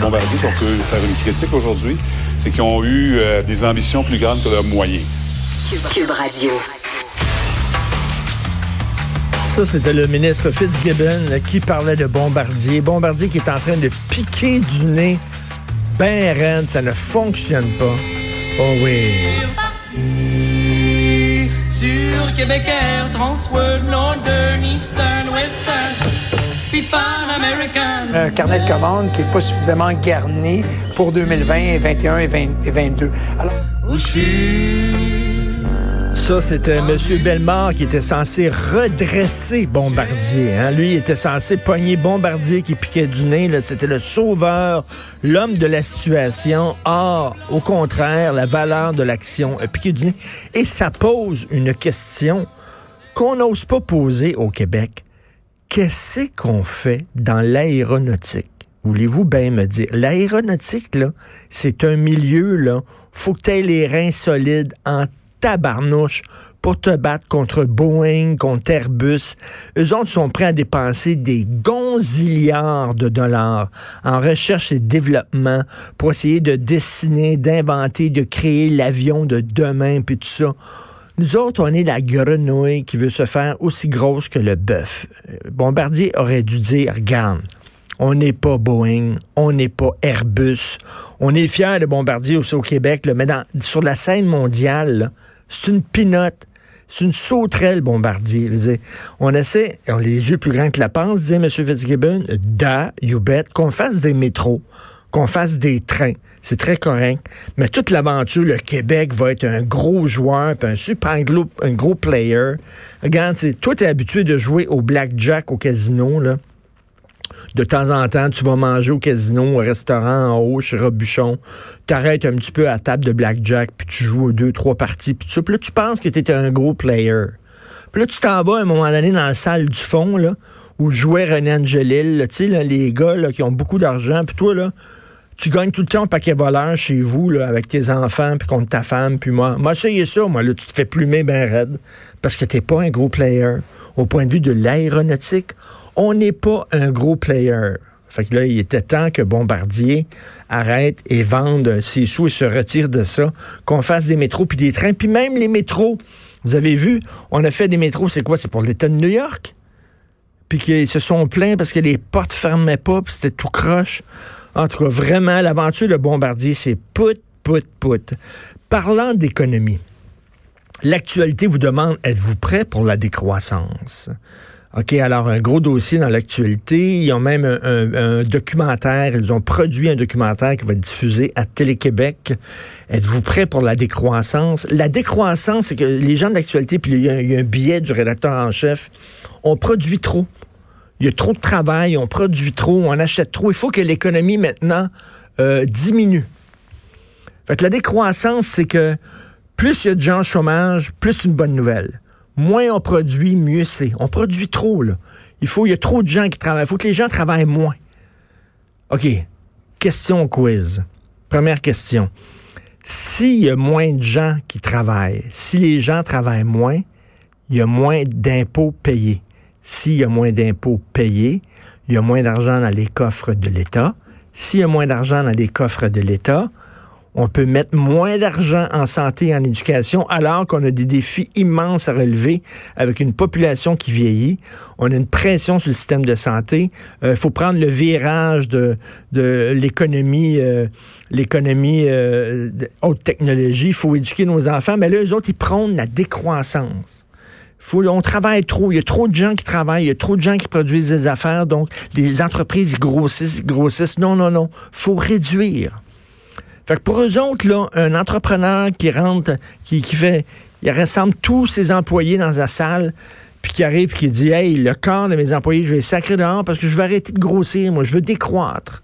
Bombardier, qu'on peut faire une critique aujourd'hui, c'est qu'ils ont eu euh, des ambitions plus grandes que leurs moyens. Cube Radio. Ça, c'était le ministre Fitzgibbon qui parlait de Bombardier. Bombardier qui est en train de piquer du nez ben raide, ça ne fonctionne pas. Oh oui. Sur Québec Air, Transworld, Northern, Eastern, Western. Un carnet de commandes qui n'est pas suffisamment garni pour 2020, 2021 et 2022. Alors, Ça, c'était M. Bellemare qui était censé redresser Bombardier. Hein? Lui, il était censé pogner Bombardier qui piquait du nez. C'était le sauveur, l'homme de la situation. Or, au contraire, la valeur de l'action a piqué du nez. Et ça pose une question qu'on n'ose pas poser au Québec. Qu'est-ce qu'on fait dans l'aéronautique? Voulez-vous bien me dire? L'aéronautique, là, c'est un milieu, là, faut que tu les reins solides en tabarnouche pour te battre contre Boeing, contre Airbus. Eux autres sont prêts à dépenser des gonzillards de dollars en recherche et développement pour essayer de dessiner, d'inventer, de créer l'avion de demain, puis tout ça. Nous autres, on est la grenouille qui veut se faire aussi grosse que le bœuf. Euh, Bombardier aurait dû dire, regarde, on n'est pas Boeing, on n'est pas Airbus. On est fiers de Bombardier aussi au Québec, mais dans- sur la scène mondiale, c'est une pinotte. C'est une sauterelle bombardier. On essaie, on a les yeux plus grands que la panse, disait M. Fitzgibbon, da, you bet, qu'on fasse des métros, qu'on fasse des trains. C'est très correct. Mais toute l'aventure, le Québec va être un gros joueur, puis un super gros, un gros player. Regarde, toi, tu es habitué de jouer au blackjack au casino, là. De temps en temps, tu vas manger au casino, au restaurant en haut, chez Robuchon. T'arrêtes un petit peu à la table de blackjack, puis tu joues deux, trois parties, puis ça. Puis là, tu penses que tu es un gros player. Puis là, tu t'en vas à un moment donné dans la salle du fond, là, où jouait René Angelil, tu sais, les gars qui ont beaucoup d'argent. Puis toi, là, tu gagnes tout le temps un paquet voleur chez vous, là, avec tes enfants, puis contre ta femme, puis moi. Moi, essayé ça, moi, là, tu te fais plumer ben raide, parce que t'es pas un gros player. Au point de vue de l'aéronautique, on n'est pas un gros player. Fait que là, il était temps que Bombardier arrête et vende ses sous et se retire de ça, qu'on fasse des métros puis des trains, puis même les métros. Vous avez vu, on a fait des métros, c'est quoi? C'est pour l'État de New York? Puis qu'ils se sont plaints parce que les portes fermaient pas, puis c'était tout croche. En tout cas, vraiment, l'aventure de Bombardier, c'est pout, pout, pout. Parlant d'économie, l'actualité vous demande, êtes-vous prêt pour la décroissance? OK, alors un gros dossier dans l'actualité. Ils ont même un, documentaire. Ils ont produit un documentaire qui va être diffusé à Télé-Québec. Êtes-vous prêt pour la décroissance? La décroissance, c'est que les gens de l'actualité, puis il y, a, y a un billet du rédacteur en chef, on produit trop. Il y a trop de travail, on produit trop, on achète trop. Il faut que l'économie maintenant euh, diminue. Fait que la décroissance, c'est que plus il y a de gens au chômage, plus une bonne nouvelle. Moins on produit, mieux c'est. On produit trop, là. Il faut, il y a trop de gens qui travaillent. Il faut que les gens travaillent moins. OK. Question quiz. Première question. S'il y a moins de gens qui travaillent, si les gens travaillent moins, il y a moins d'impôts payés. S'il y a moins d'impôts payés, il y a moins d'argent dans les coffres de l'État. S'il y a moins d'argent dans les coffres de l'État, on peut mettre moins d'argent en santé et en éducation alors qu'on a des défis immenses à relever avec une population qui vieillit. On a une pression sur le système de santé. Il faut prendre le virage de, l'économie, euh, l'économie euh, haute technologie. Il faut éduquer nos enfants. Mais là, eux autres, ils prônent la décroissance. Faut, on travaille trop. Il y a trop de gens qui travaillent. Il y a trop de gens qui produisent des affaires. Donc, les entreprises, grossissent, grossissent. Non, non, non. faut réduire. Fait que pour eux autres, là, un entrepreneur qui rentre, qui, qui fait, il rassemble tous ses employés dans la salle, puis qui arrive, puis qui dit, hey, le corps de mes employés, je vais les sacrer dehors parce que je veux arrêter de grossir, moi, je veux décroître.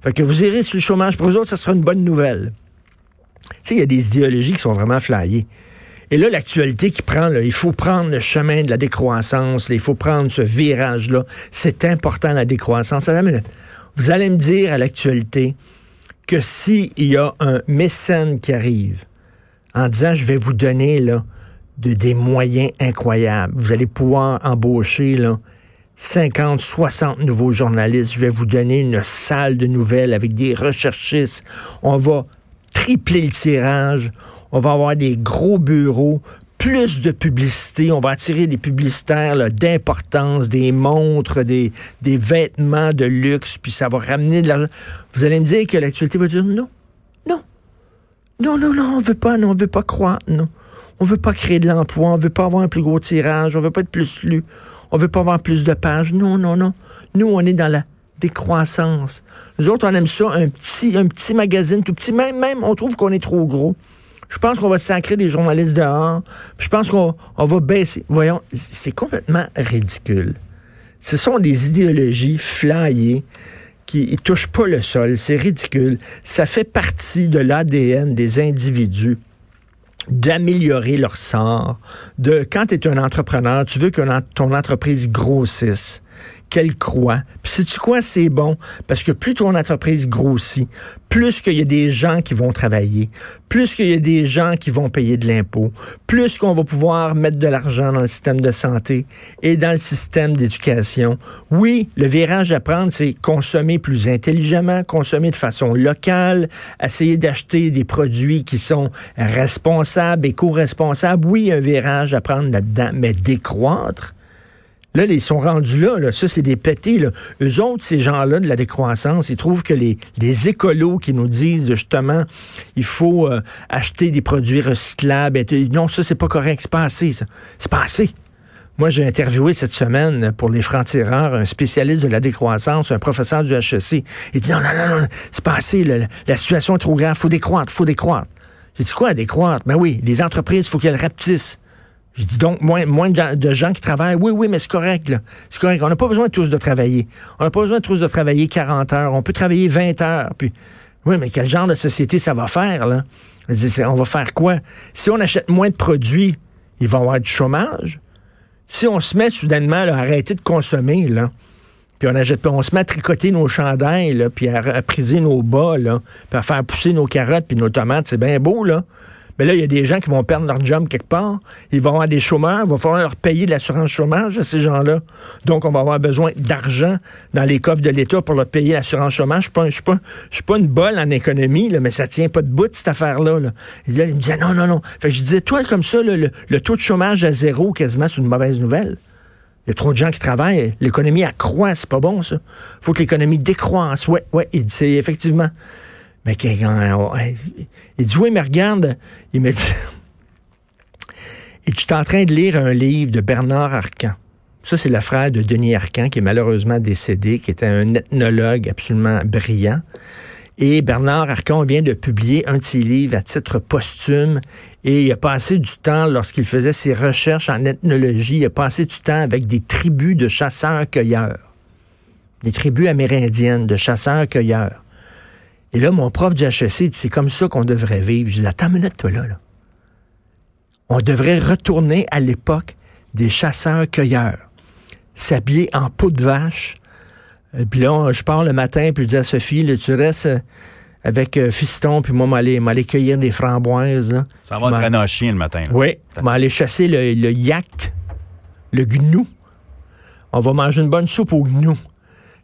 Fait que vous irez sur le chômage. Pour eux autres, ça sera une bonne nouvelle. Tu sais, il y a des idéologies qui sont vraiment flyées. Et là, l'actualité qui prend, là, il faut prendre le chemin de la décroissance, il faut prendre ce virage-là. C'est important, la décroissance. Vous allez me dire à l'actualité que s'il y a un mécène qui arrive en disant je vais vous donner là, de, des moyens incroyables, vous allez pouvoir embaucher là, 50, 60 nouveaux journalistes. Je vais vous donner une salle de nouvelles avec des recherchistes. On va tripler le tirage. On va avoir des gros bureaux plus de publicité. On va attirer des publicitaires d'importance, des montres, des, des vêtements de luxe, puis ça va ramener de l'argent. Vous allez me dire que l'actualité va dire non, non, non, non, non, on veut pas, non, on veut pas croire, non. On veut pas créer de l'emploi, on veut pas avoir un plus gros tirage, on veut pas être plus lu, on veut pas avoir plus de pages. Non, non, non. Nous, on est dans la décroissance. Nous autres, on aime ça, un petit, un petit magazine tout petit. Même, même, on trouve qu'on est trop gros. Je pense qu'on va sacrer des journalistes dehors. Je pense qu'on on va baisser. Voyons, c'est complètement ridicule. Ce sont des idéologies flyées qui ne touchent pas le sol. C'est ridicule. Ça fait partie de l'ADN des individus d'améliorer leur sort, de quand tu es un entrepreneur, tu veux que ton entreprise grossisse qu'elle croit. Puis sais-tu quoi, c'est bon, parce que plus ton entreprise grossit, plus qu'il y a des gens qui vont travailler, plus qu'il y a des gens qui vont payer de l'impôt, plus qu'on va pouvoir mettre de l'argent dans le système de santé et dans le système d'éducation. Oui, le virage à prendre, c'est consommer plus intelligemment, consommer de façon locale, essayer d'acheter des produits qui sont responsables, éco-responsables. Oui, un virage à prendre là-dedans, mais décroître, Là, ils sont rendus là, là. ça c'est des pétés. Là. Eux autres, ces gens-là de la décroissance, ils trouvent que les, les écolos qui nous disent justement il faut euh, acheter des produits recyclables, non, ça c'est pas correct, c'est pas assez. C'est pas assez. Moi, j'ai interviewé cette semaine pour les francs-tireurs un spécialiste de la décroissance, un professeur du HEC. Il dit non, non, non, non, c'est pas assez, la, la situation est trop grave, faut décroître, faut décroître. J'ai dit quoi décroître? Ben oui, les entreprises, il faut qu'elles rapetissent. Je dis donc moins, de gens qui travaillent. Oui, oui, mais c'est correct, là. C'est correct. On n'a pas besoin tous de travailler. On n'a pas besoin tous de travailler 40 heures. On peut travailler 20 heures. Puis, oui, mais quel genre de société ça va faire, là? On va faire quoi? Si on achète moins de produits, il va y avoir du chômage. Si on se met soudainement à arrêter de consommer, là, puis on, achète, on se met à tricoter nos chandails, là, puis à, à priser nos bas, là, puis à faire pousser nos carottes puis nos tomates, c'est bien beau, là. Mais là, il y a des gens qui vont perdre leur job quelque part. Ils vont avoir des chômeurs. Il va falloir leur payer de l'assurance chômage à ces gens-là. Donc, on va avoir besoin d'argent dans les coffres de l'État pour leur payer l'assurance chômage. Je ne suis, suis pas une bolle en économie, là, mais ça tient pas de bout, cette affaire-là. Là. Il me disait non, non, non. Fait que je disais, toi, comme ça, le, le, taux de chômage à zéro, quasiment, c'est une mauvaise nouvelle. Il y a trop de gens qui travaillent. L'économie accroît, c'est pas bon, ça. faut que l'économie décroisse. Ouais, ouais, c'est effectivement. Mais il dit, oui, mais regarde, il me dit, et tu es en train de lire un livre de Bernard Arcan. Ça, c'est le frère de Denis Arcan, qui est malheureusement décédé, qui était un ethnologue absolument brillant. Et Bernard Arcan vient de publier un de ses livres à titre posthume et il a passé du temps, lorsqu'il faisait ses recherches en ethnologie, il a passé du temps avec des tribus de chasseurs-cueilleurs. Des tribus amérindiennes de chasseurs-cueilleurs. Et là, mon prof du HEC dit, c'est comme ça qu'on devrait vivre. Je dis, attends une minute, toi, là, là. On devrait retourner à l'époque des chasseurs-cueilleurs, s'habiller en peau de vache. Et euh, puis là, je pars le matin, puis je dis à Sophie, là, tu restes euh, avec euh, Fiston, puis moi, m'aller cueillir des framboises. Ça va être un chien le matin. Oui, m'aller chasser le, le, yak, le gnou. On va manger une bonne soupe au gnou.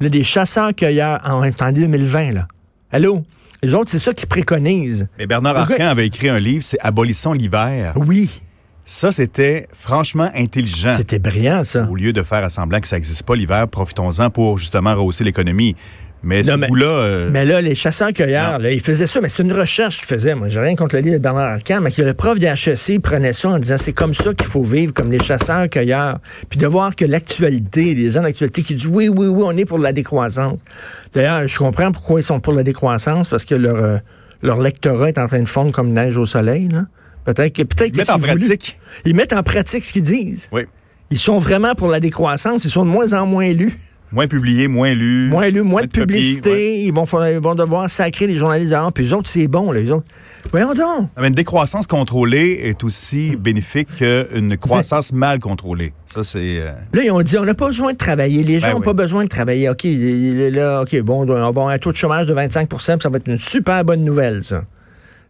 Là, des chasseurs-cueilleurs en, en 2020, là. Allô? Les autres, c'est ça qu'ils préconisent. Mais Bernard Arcan avait écrit un livre, c'est Abolissons l'hiver. Oui. Ça, c'était franchement intelligent. C'était brillant, ça. Au lieu de faire à semblant que ça n'existe pas l'hiver, profitons-en pour justement rehausser l'économie. Mais ce là euh, mais là, les chasseurs-cueilleurs, ils faisaient ça, mais c'est une recherche qu'ils faisaient. Moi, j'ai rien contre le livre de Bernard Arcan, mais que le prof de HEC prenait ça en disant c'est comme ça qu'il faut vivre, comme les chasseurs-cueilleurs. Puis de voir que l'actualité, les gens d'actualité qui disent oui, oui, oui, on est pour la décroissance. D'ailleurs, je comprends pourquoi ils sont pour la décroissance, parce que leur, euh, leur lectorat est en train de fondre comme neige au soleil. Peut-être que peut-être ils mettent en pratique. Ils mettent en pratique ce qu'ils disent. Oui. Ils sont vraiment pour la décroissance. Ils sont de moins en moins lus. Moins publié, moins lu. Moins lu, moins, de publicité. Ils, vont, ils vont devoir sacrer les journalistes dehors. Puis les autres, c'est bon. Les autres. Voyons donc. Ah, une décroissance contrôlée est aussi bénéfique qu'une croissance mal contrôlée. Ça, c'est. Euh, là, ils ont dit on n'a pas besoin de travailler. Les gens n'ont ben pas besoin de travailler. OK, là, OK, bon, on va avoir un taux de chômage de 25% ça va être une super bonne nouvelle, ça.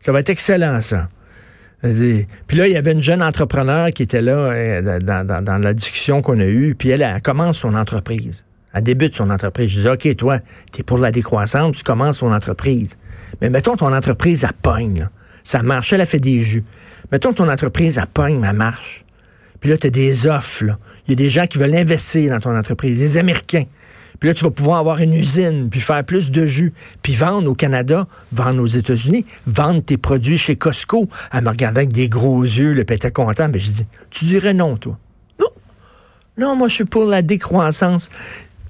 Ça va être excellent, ça. Puis là, il y avait une jeune entrepreneur qui était là euh, dans, dans- dans la discussion qu'on a eue, puis elle, elle commence son entreprise. Elle débute son entreprise. Je dis, OK, toi, tu es pour la décroissance, tu commences ton entreprise. Mais mettons ton entreprise, elle pogne. Ça marche, elle a fait des jus. Mettons ton entreprise, elle pogne, elle marche. Puis là, tu as des offres. Il y a des gens qui veulent investir dans ton entreprise, des Américains. Puis là, tu vas pouvoir avoir une usine, puis faire plus de jus, puis vendre au Canada, vendre aux États-Unis, vendre tes produits chez Costco. Elle me regardait avec des gros yeux, le puis elle était content. Mais j'ai dit, tu dirais non, toi. Non. Non, moi, je suis pour la décroissance.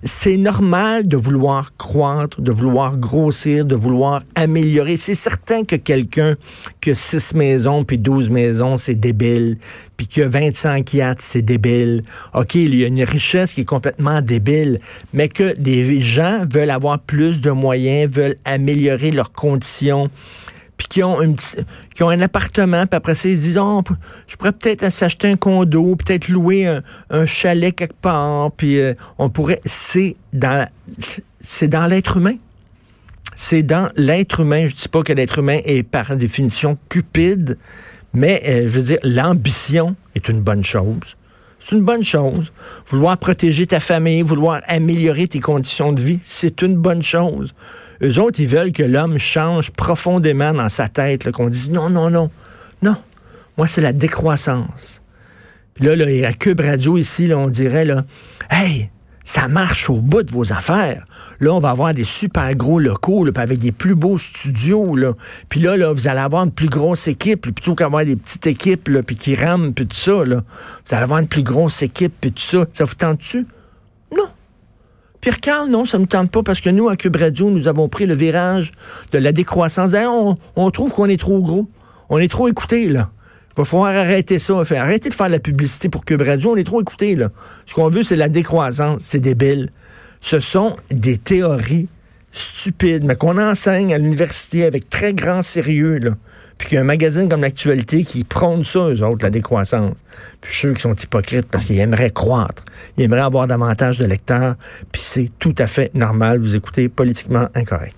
C'est normal de vouloir croître, de vouloir grossir, de vouloir améliorer. C'est certain que quelqu'un qui a 6 maisons puis 12 maisons, c'est débile. Puis qui a 25 yachts, c'est débile. OK, il y a une richesse qui est complètement débile. Mais que des gens veulent avoir plus de moyens, veulent améliorer leurs conditions puis qui ont, une qui ont un appartement, puis après ça, ils se disent, Oh, je pourrais peut-être s'acheter un condo, peut-être louer un, un chalet quelque part, puis euh, on pourrait... C'est dans, c'est dans l'être humain. C'est dans l'être humain. Je dis pas que l'être humain est par définition cupide, mais euh, je veux dire, l'ambition est une bonne chose. C'est une bonne chose. Vouloir protéger ta famille, vouloir améliorer tes conditions de vie, c'est une bonne chose. Eux autres, ils veulent que l'homme change profondément dans sa tête, qu'on dise non, non, non, non. Moi, c'est la décroissance. Puis là, là, à Cube Radio, ici, là, on dirait, là, hey, ça marche au bout de vos affaires. Là, on va avoir des super gros locaux, avec des plus beaux studios, là. Puis là, là, vous allez avoir une plus grosse équipe, plutôt qu'avoir des petites équipes, là, puis qui rament, puis tout ça, là. Vous allez avoir une plus grosse équipe, puis tout ça. Ça vous tente-tu? Non. Pierre Carl, non, ça ne nous tente pas parce que nous, à Cube Radio, nous avons pris le virage de la décroissance. On trouve qu'on est trop gros. On est trop écouté, là. Il va falloir arrêter ça. Faire, arrêter de faire la publicité pour Cube Radio. On est trop écouté, là. Ce qu'on veut, c'est la décroissance. C'est débile. Ce sont des théories stupides, mais qu'on enseigne à l'université avec très grand sérieux. Puis qu'il y a un magazine comme l'Actualité qui prône ça, eux autres, la décroissance. Puis sûr qu'ils sont hypocrites parce qu'ils aimeraient croître. Ils aimeraient avoir davantage de lecteurs. Puis c'est tout à fait normal. Vous écoutez politiquement incorrect.